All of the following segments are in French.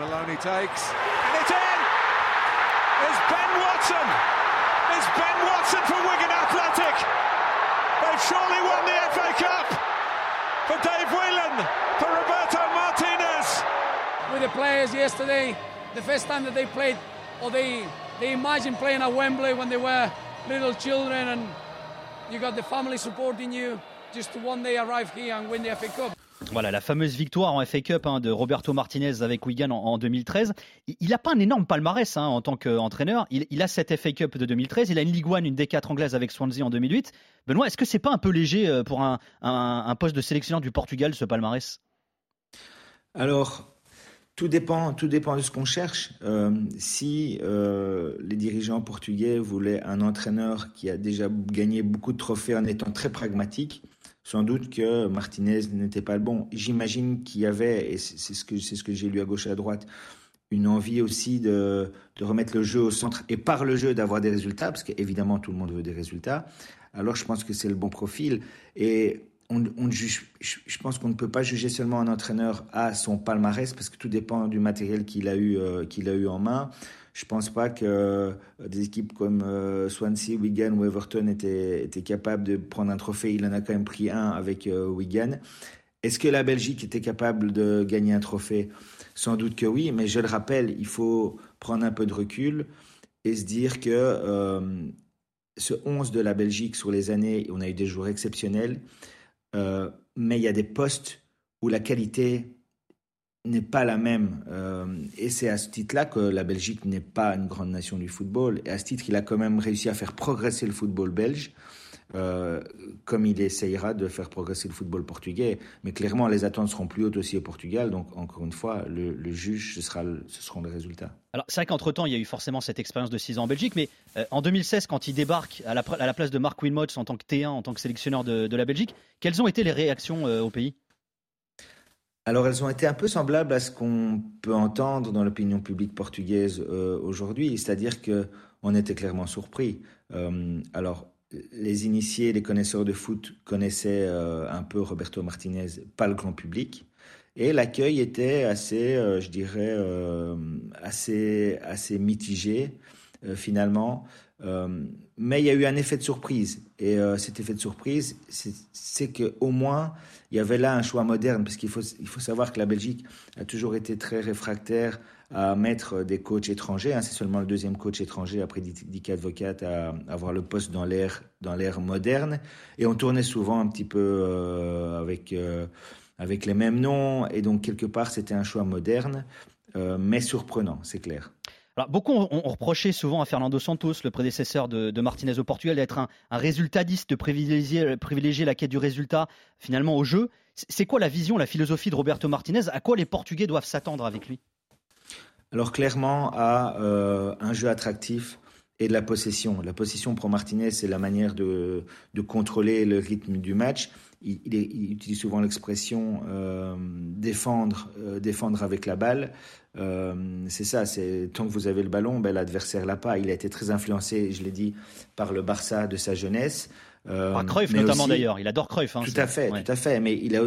Maloney takes, and it's in! It's Ben Watson! It's Ben Watson for Wigan Athletic! They've surely won the FA Cup! For Dave Whelan, for Roberto Martinez! With the players yesterday, the first time that they played, or they, they imagined playing at Wembley when they were little children, and you got the family supporting you just to one day arrive here and win the FA Cup. Voilà la fameuse victoire en FA Cup hein, de Roberto Martinez avec Wigan en, 2013. Il n'a pas un énorme palmarès hein, en tant qu'entraîneur. Il, a cette FA Cup de 2013. Il a une Ligue 1, une D4 anglaise avec Swansea en 2008. Benoît, est-ce que c'est pas un peu léger euh, pour un, poste de sélectionneur du Portugal, ce palmarès? Alors, tout dépend, tout dépend de ce qu'on cherche. Euh, si euh, les dirigeants portugais voulaient un entraîneur qui a déjà gagné beaucoup de trophées en étant très pragmatique, sans doute que Martinez n'était pas le bon. J'imagine qu'il y avait, et c'est ce que j'ai lu à gauche et à droite, une envie aussi de, remettre le jeu au centre et par le jeu d'avoir des résultats, parce qu'évidemment tout le monde veut des résultats. Alors je pense que c'est le bon profil. Et on, je pense qu'on ne peut pas juger seulement un entraîneur à son palmarès, parce que tout dépend du matériel qu'il a eu, euh, qu'il a eu en main. Je pense pas que euh, des équipes comme euh, Swansea, Wigan ou Everton étaient, étaient capables de prendre un trophée. Il en a quand même pris un avec euh, Wigan. Est-ce que la Belgique était capable de gagner un trophée? Sans doute que oui, mais je le rappelle, il faut prendre un peu de recul et se dire que ce 11 de la Belgique sur les années, on a eu des joueurs exceptionnels, mais il y a des postes où la qualité n'est pas la même. Euh, et c'est à ce titre-là que la Belgique n'est pas une grande nation du football. Et à ce titre, il a quand même réussi à faire progresser le football belge, euh, comme il essayera de faire progresser le football portugais. Mais clairement, les attentes seront plus hautes aussi au Portugal. Donc, encore une fois, le, juge, ce, sera ce seront les résultats. Alors, c'est vrai qu'entre-temps, il y a eu forcément cette expérience de 6 ans en Belgique. Mais euh, en 2016, quand il débarque à la, à la place de Marc Wilmots en tant que T1, en tant que sélectionneur de, de la Belgique, quelles ont été les réactions au pays? Alors elles ont été un peu semblables à ce qu'on peut entendre dans l'opinion publique portugaise euh, aujourd'hui, c'est-à-dire que on était clairement surpris. Euh, alors les initiés, les connaisseurs de foot connaissaient euh, un peu Roberto Martinez, pas le grand public, et l'accueil était assez, je dirais, assez assez mitigé finalement. mais il y a eu un effet de surprise, et cet effet de surprise, c'est qu'au moins il y avait là un choix moderne, parce qu'il faut, il faut savoir que la Belgique a toujours été très réfractaire à mettre des coachs étrangers. Hein. C'est seulement le deuxième coach étranger après Dick Advocat à avoir le poste dans l'ère dans l'ère moderne. Et on tournait souvent un petit peu euh, avec euh, avec les mêmes noms. Et donc quelque part c'était un choix moderne, euh, mais surprenant, c'est clair. Beaucoup ont, reproché souvent à Fernando Santos, le prédécesseur de, Martinez au Portugal, d'être un, résultatiste, de privilégier, privilégier la quête du résultat finalement au jeu. C'est quoi la vision, la philosophie de Roberto Martinez À quoi les Portugais doivent s'attendre avec lui? Alors clairement à euh, un jeu attractif et de la possession. La possession pour Martinez, c'est la manière de, contrôler le rythme du match. Il, utilise souvent l'expression euh, défendre, euh, défendre avec la balle. Euh, c'est ça, c'est tant que vous avez le ballon, ben, l'adversaire l'a pas. Il a été très influencé, je l'ai dit, par le Barça de sa jeunesse. Euh, par Cruyff notamment d'ailleurs, il adore Cruyff. Hein, tout à fait, tout à fait. Mais il a,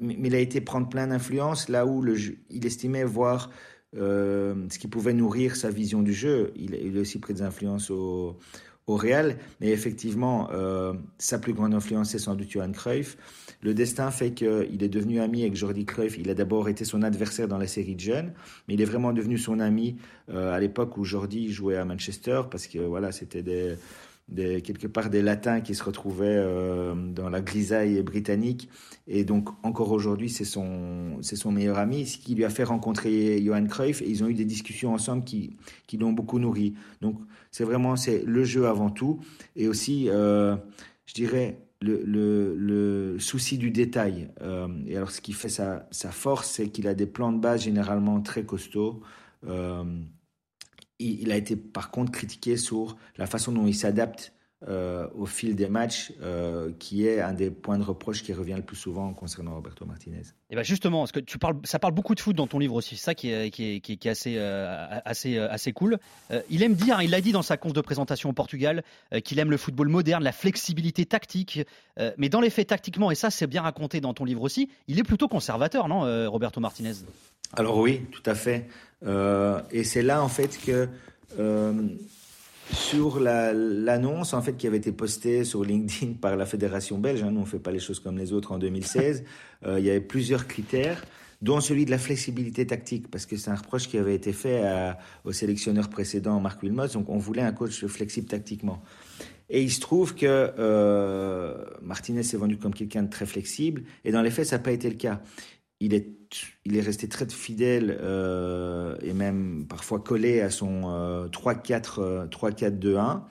il a été prendre plein d'influences là où le, il estimait voir euh, ce qui pouvait nourrir sa vision du jeu. Il, il a aussi pris des influences au, au Real, mais effectivement, euh, sa plus grande influence, c'est sans doute Johan Cruyff. Le destin fait qu'il est devenu ami avec Jordi Cruyff. Il a d'abord été son adversaire dans la série de jeunes, mais il est vraiment devenu son ami euh, à l'époque où Jordi jouait à Manchester, parce que voilà, c'était des, quelque part des latins qui se retrouvaient euh, dans la grisaille britannique. Et donc, encore aujourd'hui, c'est son, son meilleur ami, ce qui lui a fait rencontrer Johan Cruyff. Et ils ont eu des discussions ensemble qui, qui l'ont beaucoup nourri. Donc, c'est vraiment le jeu avant tout. Et aussi, euh, je dirais, le, le, le, souci du détail. Euh, et alors, ce qui fait sa, sa force, c'est qu'il a des plans de base généralement très costauds. Il a été par contre critiqué sur la façon dont il s'adapte euh, au fil des matchs, euh, qui est un des points de reproche qui revient le plus souvent concernant Roberto Martinez. Et ben justement, parce que tu parles, ça parle beaucoup de foot dans ton livre aussi, ça qui est, qui est, qui est, assez, euh, assez, assez cool. il aime dire, il l'a dit dans sa conf de présentation au Portugal, qu'il aime le football moderne, la flexibilité tactique. mais dans les faits, tactiquement, et ça c'est bien raconté dans ton livre aussi, il est plutôt conservateur, non, Roberto Martinez? Alors oui, tout à fait. et c'est là en fait que sur l'annonce en fait qui avait été postée sur LinkedIn par la fédération belge, hein, nous on fait pas les choses comme les autres en 2016, euh, il y avait plusieurs critères dont celui de la flexibilité tactique, parce que c'est un reproche qui avait été fait au sélectionneur précédent, Marc Wilmots, donc on voulait un coach flexible tactiquement. Et il se trouve que euh, Martinez s'est vendu comme quelqu'un de très flexible, et dans les faits, ça n'a pas été le cas il est, il est resté très fidèle euh, et même parfois collé à son 3-4, 3-4-2-1.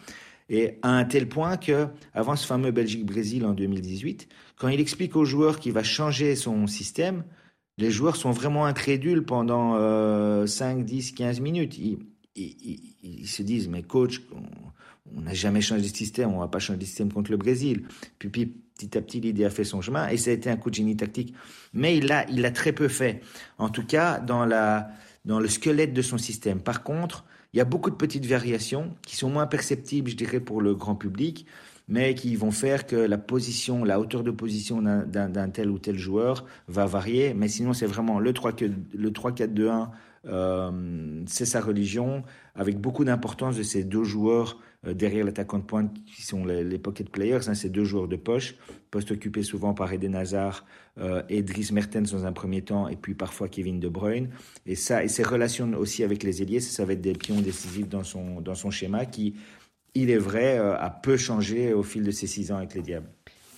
Et à un tel point que, avant ce fameux Belgique-Brésil en 2018, quand il explique aux joueurs qu'il va changer son système, les joueurs sont vraiment incrédules pendant 5, 10, 15 minutes. Ils, se disent, mais coach, on n'a jamais changé de système, on va pas changer de système contre le Brésil. Puis, petit à petit, l'idée a fait son chemin et ça a été un coup de génie tactique. Mais il l'a il a très peu fait. En tout cas, dans, la, dans le squelette de son système. Par contre, il y a beaucoup de petites variations qui sont moins perceptibles, je dirais, pour le grand public, mais qui vont faire que la position, la hauteur de position d'un tel ou tel joueur va varier. Mais sinon, c'est vraiment le 3-4-2-1, euh, c'est sa religion, avec beaucoup d'importance de ces deux joueurs derrière l'attaquant de pointe qui sont les, pocket players, hein, ces deux joueurs de poche, poste occupé souvent par Eden Hazard euh, et Dries Mertens dans un premier temps, et puis parfois Kevin De Bruyne. Et ça, et ses relations aussi avec les ailiers, ça, va être des pions décisifs dans son, dans son schéma qui, il est vrai, euh, a peu changé au fil de ses six ans avec les Diables.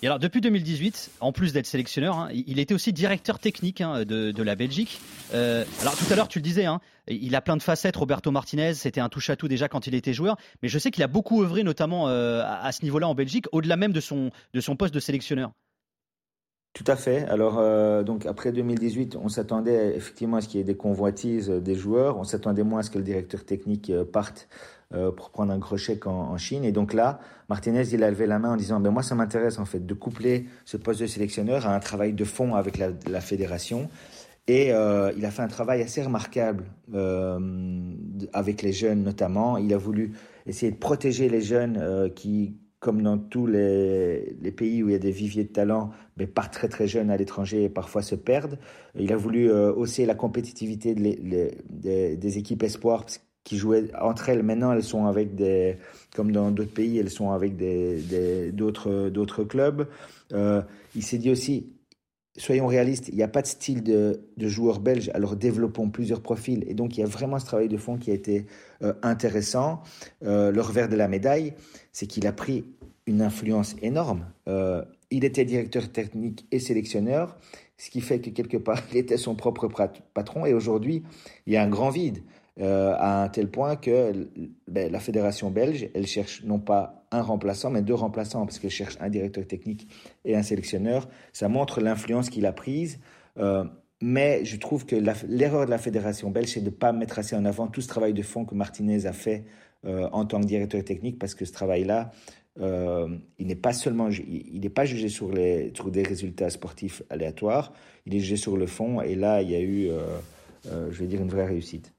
Et alors, depuis 2018, en plus d'être sélectionneur, hein, il était aussi directeur technique hein, de, la Belgique. Euh, alors, tout à l'heure, tu le disais, hein, il a plein de facettes. Roberto Martinez, c'était un touche-à-tout déjà quand il était joueur. Mais je sais qu'il a beaucoup œuvré, notamment euh, à, ce niveau-là en Belgique, au-delà même de son, de son poste de sélectionneur. Tout à fait. Alors, euh, donc après 2018, on s'attendait effectivement à ce qu'il y ait des convoitises des joueurs. On s'attendait moins à ce que le directeur technique parte euh, pour prendre un gros chèque en, Chine. Et donc là, Martinez, il a levé la main en disant, ben moi, ça m'intéresse en fait de coupler ce poste de sélectionneur à un travail de fond avec la, fédération. Et euh, il a fait un travail assez remarquable euh, avec les jeunes notamment. Il a voulu essayer de protéger les jeunes qui, comme dans tous les, pays où il y a des viviers de talent, mais partent très très jeunes à l'étranger et parfois se perdent. Il a voulu hausser la compétitivité des, équipes espoirs qui jouaient entre elles. Maintenant, elles sont avec des, comme dans d'autres pays, elles sont avec d'autres clubs. Euh, il s'est dit aussi, soyons réalistes, il n'y a pas de style de, joueur belge, alors développons plusieurs profils. Et donc, il y a vraiment ce travail de fond qui a été euh, intéressant. Euh, le revers de la médaille, c'est qu'il a pris une influence énorme. il était directeur technique et sélectionneur, ce qui fait que quelque part, il était son propre patron. Et aujourd'hui, il y a un grand vide. Euh, à un tel point que ben, la fédération belge, elle cherche non pas un remplaçant, mais deux remplaçants, parce qu'elle cherche un directeur technique et un sélectionneur. Ça montre l'influence qu'il a prise. Euh, mais je trouve que l'erreur de la fédération belge, c'est de ne pas mettre assez en avant tout ce travail de fond que Martinez a fait euh, en tant que directeur technique, parce que ce travail-là, il n'est pas seulement, il n'est pas jugé sur, des résultats sportifs aléatoires, il est jugé sur le fond, et là, il y a eu, je vais dire, une vraie réussite.